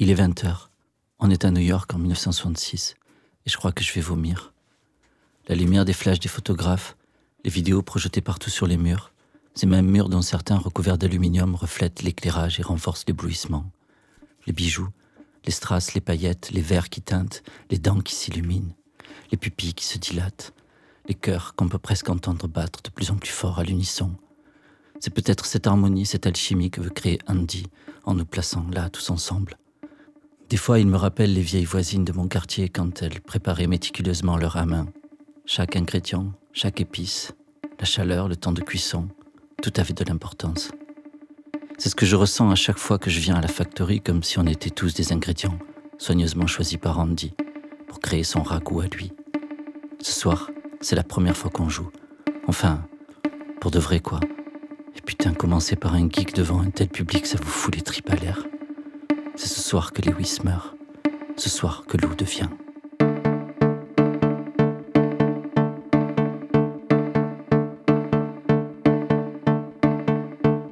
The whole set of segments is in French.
Il est 20h. On est à New York en 1966 et je crois que je vais vomir. La lumière des flashs des photographes, les vidéos projetées partout sur les murs, ces mêmes murs dont certains recouverts d'aluminium reflètent l'éclairage et renforcent l'éblouissement. Les bijoux, les strass, les paillettes, les verres qui teintent, les dents qui s'illuminent, les pupilles qui se dilatent, les cœurs qu'on peut presque entendre battre de plus en plus fort à l'unisson. C'est peut-être cette harmonie, cette alchimie que veut créer Andy en nous plaçant là tous ensemble. Des fois, il me rappelle les vieilles voisines de mon quartier quand elles préparaient méticuleusement leur main. Chaque ingrédient, chaque épice, la chaleur, le temps de cuisson, tout avait de l'importance. C'est ce que je ressens à chaque fois que je viens à la factory, comme si on était tous des ingrédients soigneusement choisis par Andy pour créer son ragoût à lui. Ce soir, c'est la première fois qu'on joue. Enfin, pour de vrai quoi. Et putain, commencer par un geek devant un tel public, ça vous fout les tripes à l'air. C'est ce soir que Lewis meurt. Ce soir que Lou devient.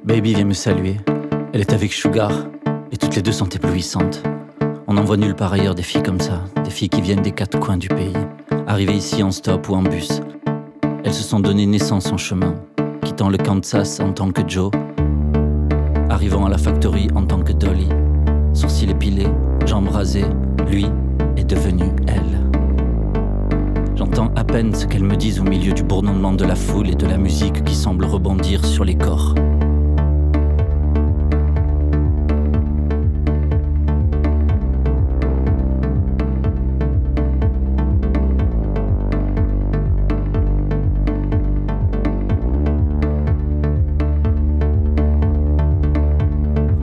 Baby vient me saluer. Elle est avec Sugar et toutes les deux sont éblouissantes. On n'en voit nulle part ailleurs des filles comme ça, des filles qui viennent des quatre coins du pays, arrivées ici en stop ou en bus. Elles se sont donné naissance en chemin, quittant le Kansas en tant que Joe, arrivant à la factory en tant que Dolly, sourcils épilés, jambes rasées, lui est devenu elle. J'entends à peine ce qu'elles me disent au milieu du bourdonnement de la foule et de la musique qui semble rebondir sur les corps.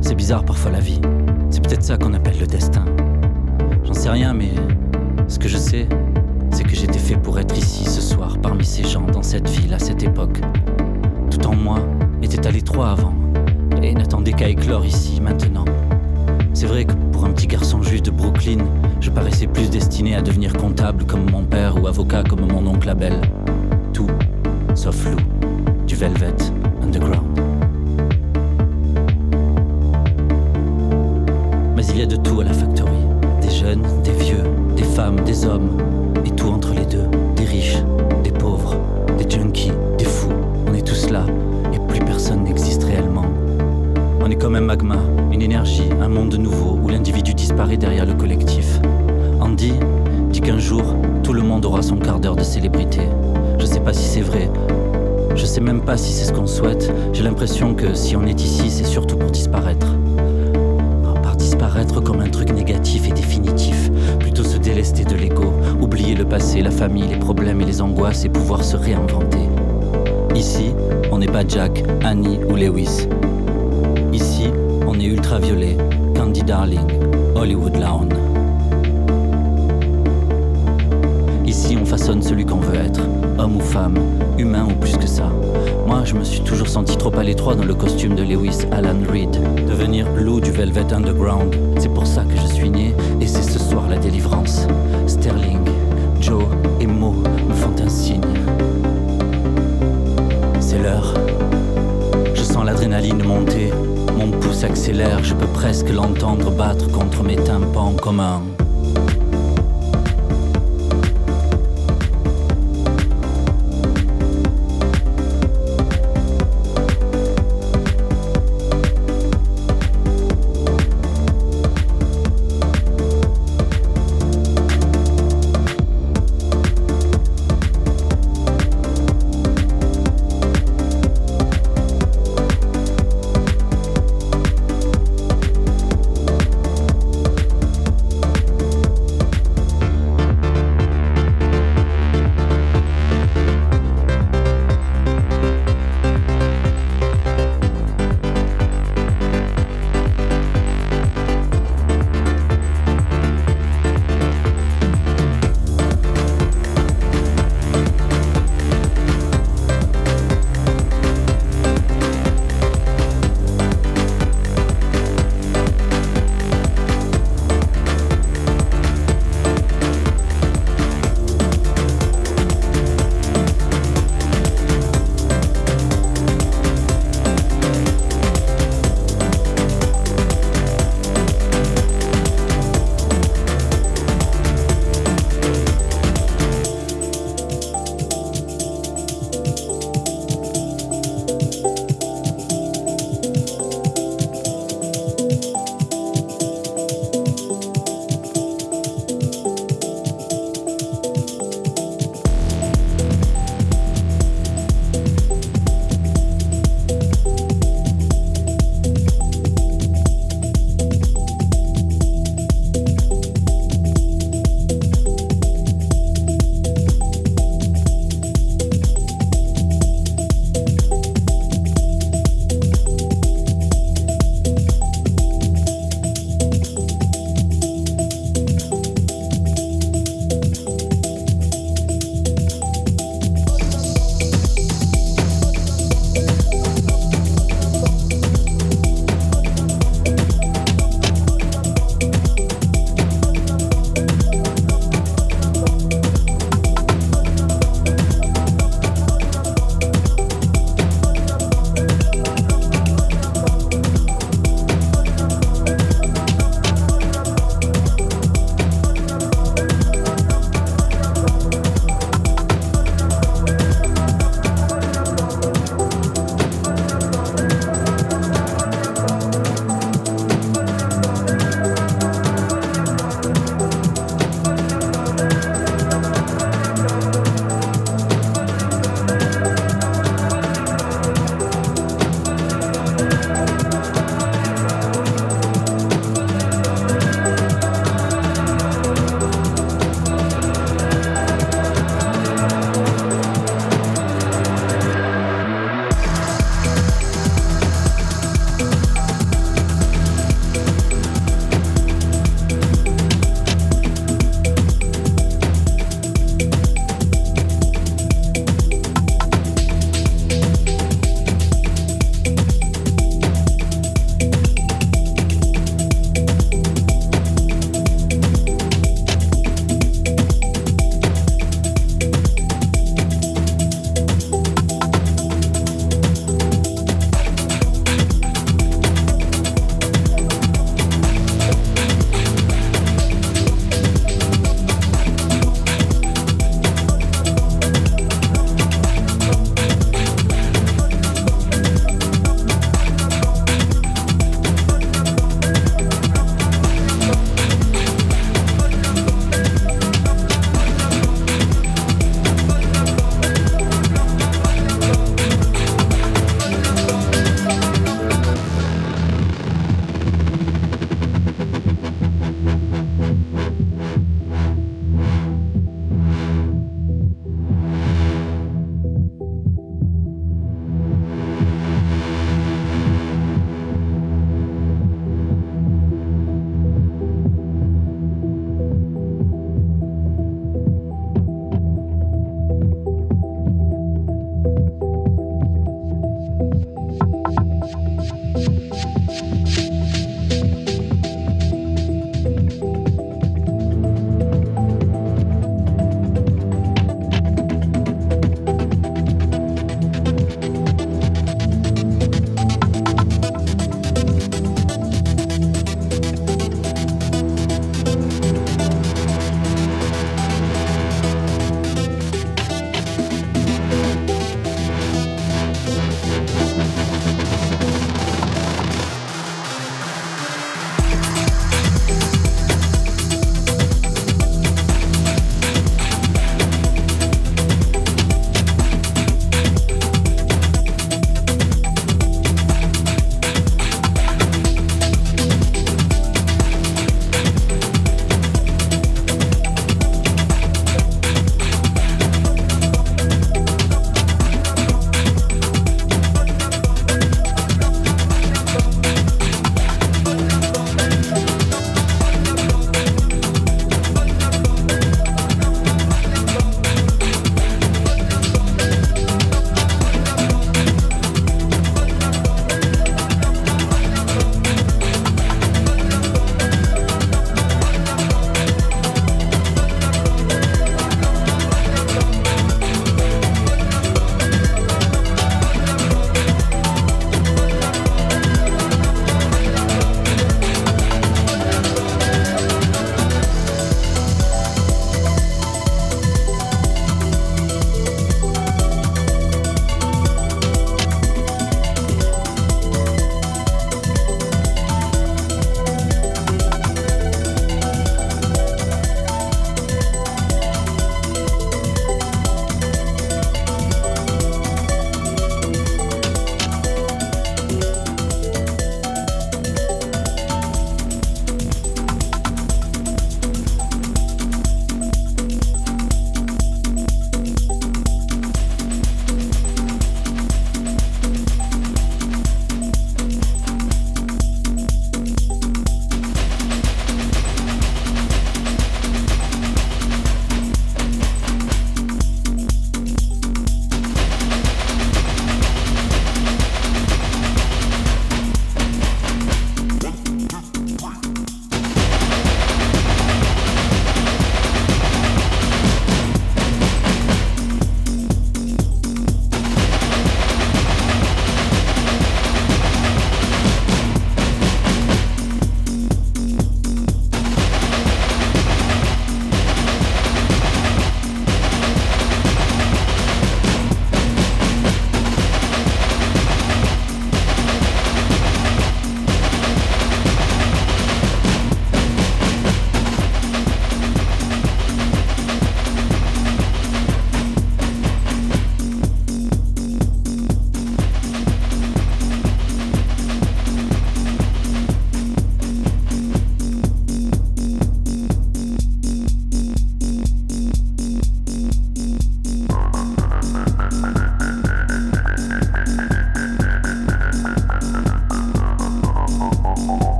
C'est bizarre parfois la vie. C'est ça qu'on appelle le destin. J'en sais rien, mais ce que je sais, c'est que j'étais fait pour être ici ce soir, parmi ces gens, dans cette ville, à cette époque. Tout en moi était à l'étroit avant, et n'attendait qu'à éclore ici, maintenant. C'est vrai que pour un petit garçon juif de Brooklyn, je paraissais plus destiné à devenir comptable comme mon père ou avocat comme mon oncle Abel. Tout, sauf Lou, du Velvet Underground. Il y a de tout à la factory. Des jeunes, des vieux, des femmes, des hommes, et tout entre les deux. Des riches, des pauvres, des junkies, des fous. On est tous là, et plus personne n'existe réellement. On est comme un magma, une énergie, un monde nouveau où l'individu disparaît derrière le collectif. Andy dit qu'un jour, tout le monde aura son quart d'heure de célébrité. Je sais pas si c'est vrai. Je sais même pas si c'est ce qu'on souhaite. J'ai l'impression que si on est ici, c'est surtout pour disparaître par disparaître comme un truc négatif et définitif, plutôt se délester de l'ego, oublier le passé, la famille, les problèmes et les angoisses et pouvoir se réinventer. Ici, on n'est pas Jack, Annie ou Lewis. Ici, on est ultraviolet, Candy Darling, Hollywood Lawn. Ici, on façonne celui qu'on veut être, homme ou femme, humain ou plus que ça. Moi, je me suis toujours senti trop à l'étroit dans le costume de Lewis Alan Reed. Devenir Lou du Velvet Underground, c'est pour ça que je suis né et c'est ce soir la délivrance. Sterling, Joe et Mo me font un signe. C'est l'heure. Je sens l'adrénaline monter, mon pouce accélère, je peux presque l'entendre battre contre mes tympans comme un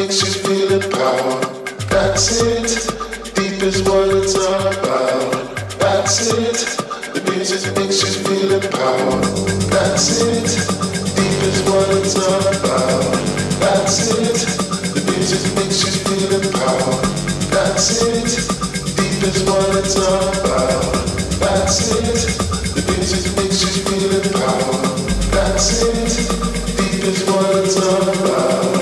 makes you feel empowered. That's it. Deep is what it's all about. That's it. The music makes you feel empowered. That's it. Deep is what it's all about. That's it. The music makes you feel empowered. That's it. Deep is what it's all about. That's it. The music makes you feel empowered. That's it. Deep is what it's all about.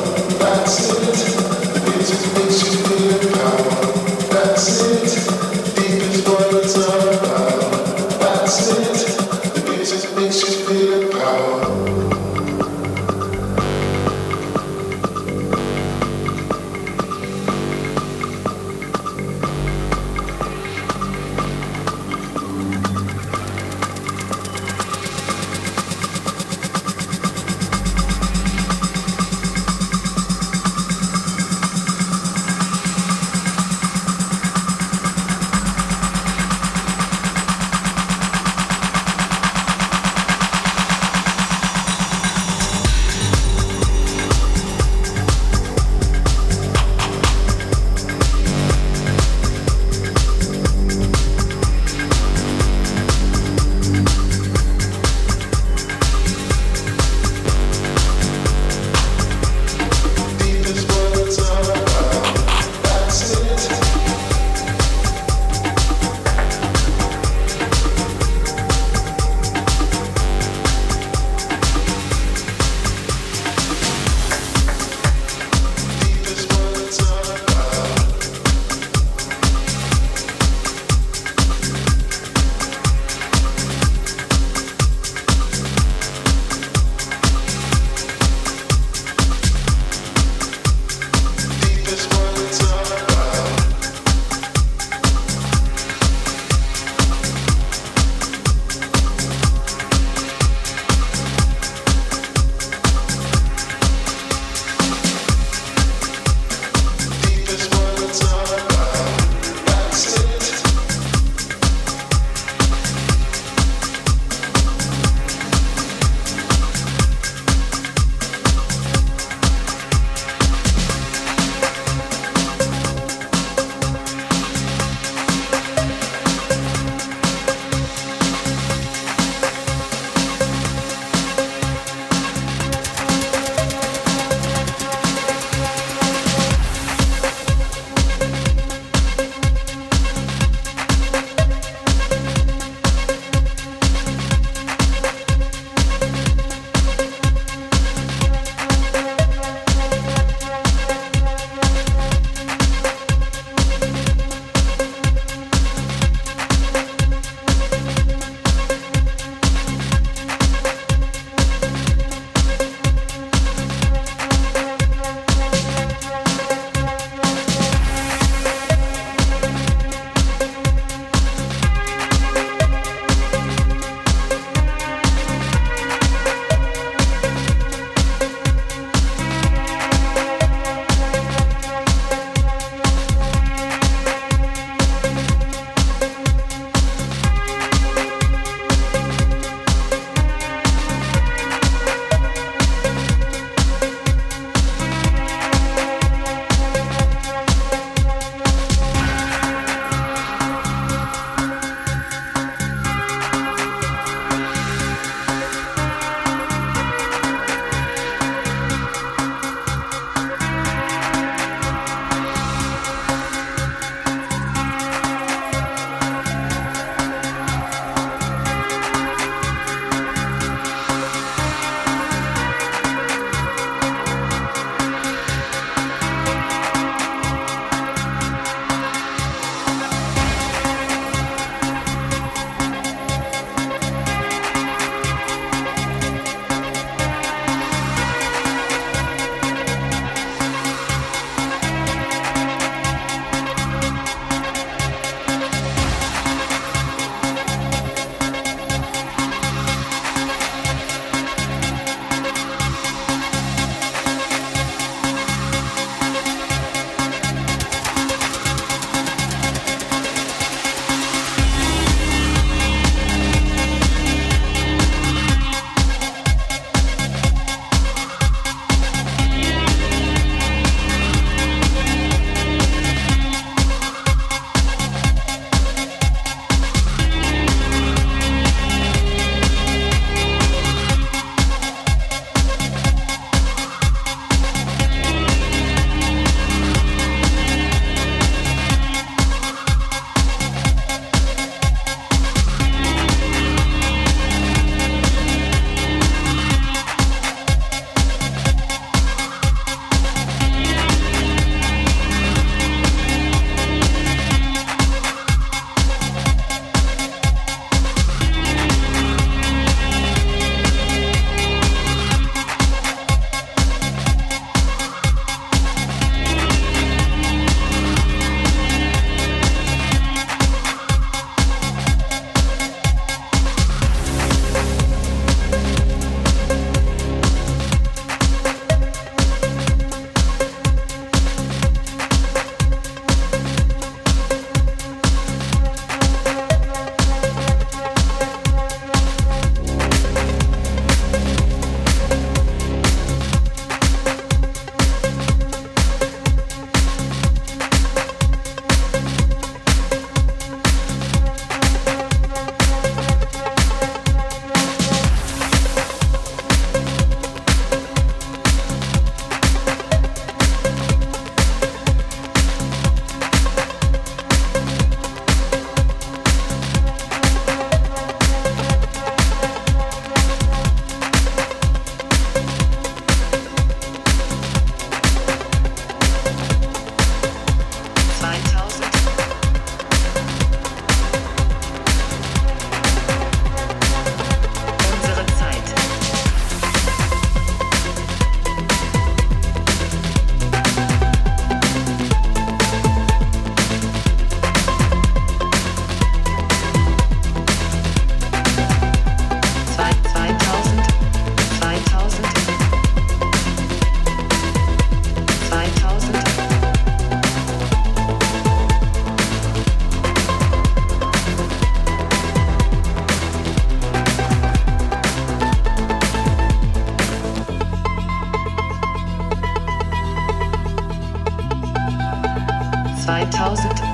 2000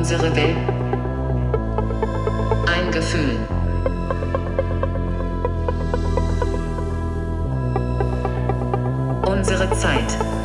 unsere Welt. Ein Gefühl. Unsere Zeit.